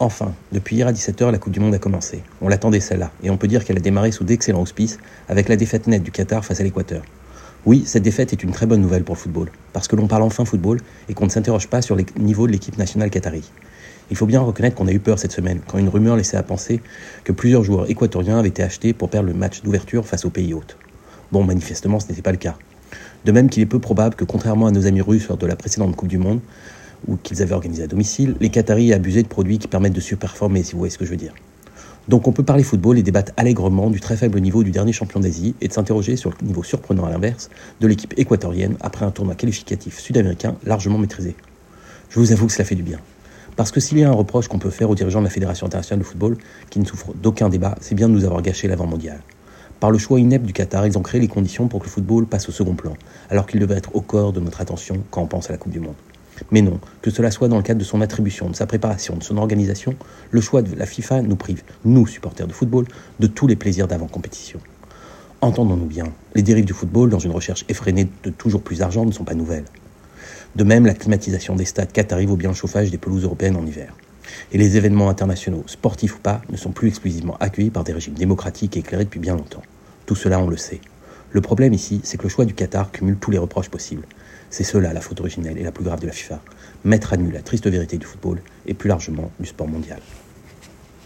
Enfin, depuis hier à 17h, la Coupe du Monde a commencé. On l'attendait celle-là, et on peut dire qu'elle a démarré sous d'excellents auspices avec la défaite nette du Qatar face à l'Équateur. Oui, cette défaite est une très bonne nouvelle pour le football, parce que l'on parle enfin football et qu'on ne s'interroge pas sur le niveau de l'équipe nationale qatari. Il faut bien reconnaître qu'on a eu peur cette semaine, quand une rumeur laissait à penser que plusieurs joueurs équatoriens avaient été achetés pour perdre le match d'ouverture face aux pays hôtes. Bon, manifestement, ce n'était pas le cas. De même qu'il est peu probable que, contrairement à nos amis russes lors de la précédente Coupe du Monde, ou qu'ils avaient organisé à domicile, les Qataris abusé de produits qui permettent de surperformer, si vous voyez ce que je veux dire. Donc on peut parler football et débattre allègrement du très faible niveau du dernier champion d'Asie et de s'interroger sur le niveau surprenant à l'inverse de l'équipe équatorienne après un tournoi qualificatif sud-américain largement maîtrisé. Je vous avoue que cela fait du bien. Parce que s'il y a un reproche qu'on peut faire aux dirigeants de la Fédération internationale de football, qui ne souffre d'aucun débat, c'est bien de nous avoir gâché l'avant mondial. Par le choix inepte du Qatar, ils ont créé les conditions pour que le football passe au second plan, alors qu'il devait être au corps de notre attention quand on pense à la Coupe du Monde. Mais non, que cela soit dans le cadre de son attribution, de sa préparation, de son organisation, le choix de la FIFA nous prive, nous, supporters de football, de tous les plaisirs d'avant-compétition. Entendons-nous bien, les dérives du football, dans une recherche effrénée de toujours plus d'argent, ne sont pas nouvelles. De même, la climatisation des stades qataris vaut bien chauffage des pelouses européennes en hiver. Et les événements internationaux, sportifs ou pas, ne sont plus exclusivement accueillis par des régimes démocratiques et éclairés depuis bien longtemps. Tout cela, on le sait. Le problème ici, c'est que le choix du Qatar cumule tous les reproches possibles. C'est cela la faute originelle et la plus grave de la FIFA. Mettre à nu la triste vérité du football et plus largement du sport mondial.